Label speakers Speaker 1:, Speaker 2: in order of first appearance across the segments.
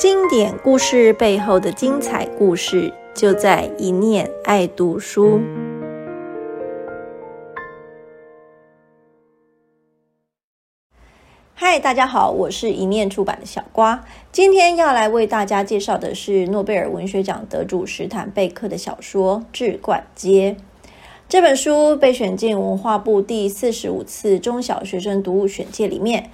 Speaker 1: 经典故事背后的精彩故事，就在一念爱读书。嗨，大家好，我是一念出版的小瓜。今天要来为大家介绍的是诺贝尔文学奖得主史坦贝克的小说《智冠街》。这本书被选进文化部第四十五次中小学生读物选介里面。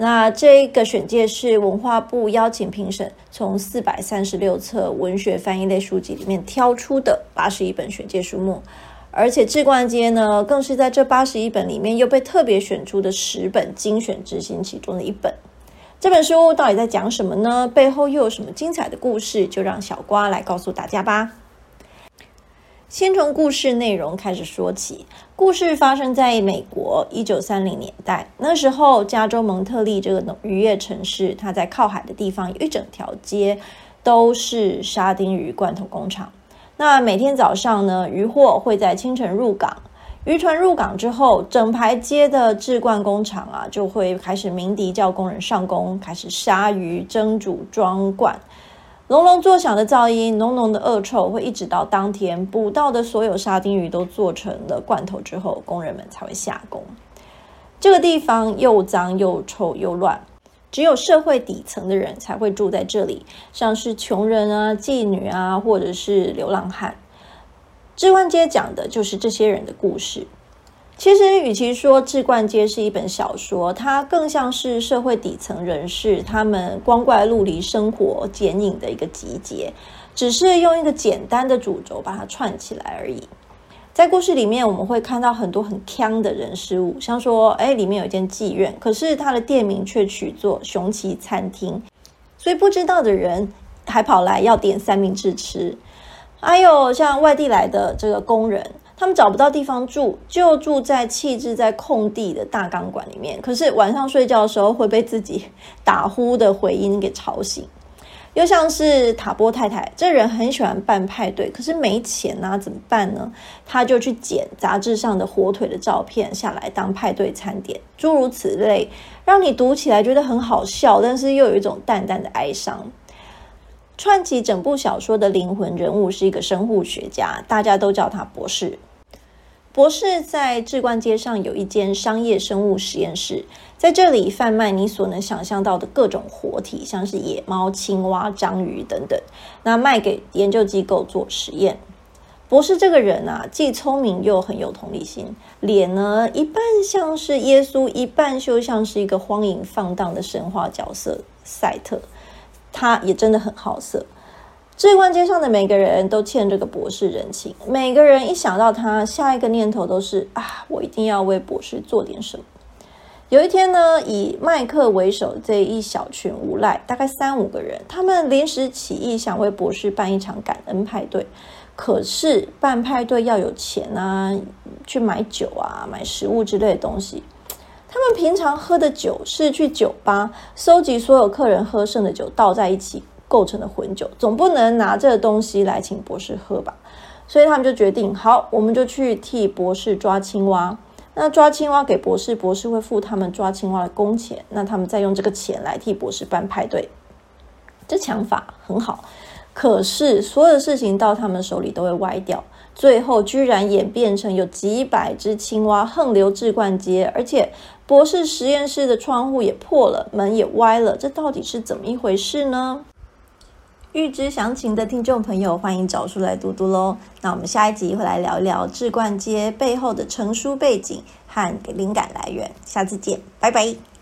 Speaker 1: 那这个选介是文化部邀请评审从四百三十六册文学翻译类书籍里面挑出的八十一本选介书目，而且《志冠街》呢，更是在这八十一本里面又被特别选出的十本精选之星其中的一本。这本书到底在讲什么呢？背后又有什么精彩的故事？就让小瓜来告诉大家吧。先从故事内容开始说起。故事发生在美国一九三零年代，那时候加州蒙特利这个渔业城市，它在靠海的地方有一整条街都是沙丁鱼罐头工厂。那每天早上呢，渔货会在清晨入港，渔船入港之后，整排街的制罐工厂啊就会开始鸣笛叫工人上工，开始杀鱼、蒸煮、装罐。隆隆作响的噪音，浓浓的恶臭，会一直到当天捕到的所有沙丁鱼都做成了罐头之后，工人们才会下工。这个地方又脏又臭又乱，只有社会底层的人才会住在这里，像是穷人啊、妓女啊，或者是流浪汉。志万街讲的就是这些人的故事。其实，与其说《志冠街》是一本小说，它更像是社会底层人士他们光怪陆离生活剪影的一个集结，只是用一个简单的主轴把它串起来而已。在故事里面，我们会看到很多很腔的人事物，像说，哎，里面有一间妓院，可是它的店名却取作“雄奇餐厅”，所以不知道的人还跑来要点三明治吃。还有像外地来的这个工人。他们找不到地方住，就住在弃置在空地的大钢管里面。可是晚上睡觉的时候会被自己打呼的回音给吵醒。又像是塔波太太，这人很喜欢办派对，可是没钱啊，怎么办呢？他就去捡杂志上的火腿的照片下来当派对餐点，诸如此类，让你读起来觉得很好笑，但是又有一种淡淡的哀伤。串起整部小说的灵魂人物是一个生物学家，大家都叫他博士。博士在志冠街上有一间商业生物实验室，在这里贩卖你所能想象到的各种活体，像是野猫、青蛙、章鱼等等，那卖给研究机构做实验。博士这个人啊，既聪明又很有同理心，脸呢一半像是耶稣，一半就像是一个荒淫放荡的神话角色赛特。他也真的很好色。这关街上的每个人都欠这个博士人情，每个人一想到他，下一个念头都是啊，我一定要为博士做点什么。有一天呢，以麦克为首这一小群无赖，大概三五个人，他们临时起意想为博士办一场感恩派对。可是办派对要有钱啊，去买酒啊，买食物之类的东西。他们平常喝的酒是去酒吧收集所有客人喝剩的酒倒在一起。构成的混酒，总不能拿这个东西来请博士喝吧？所以他们就决定，好，我们就去替博士抓青蛙。那抓青蛙给博士，博士会付他们抓青蛙的工钱。那他们再用这个钱来替博士办派对。这想法很好，可是所有的事情到他们手里都会歪掉，最后居然演变成有几百只青蛙横流至冠街，而且博士实验室的窗户也破了，门也歪了。这到底是怎么一回事呢？预知详情的听众朋友，欢迎找出来读读喽。那我们下一集会来聊一聊志冠街背后的成书背景和灵感来源。下次见，拜拜。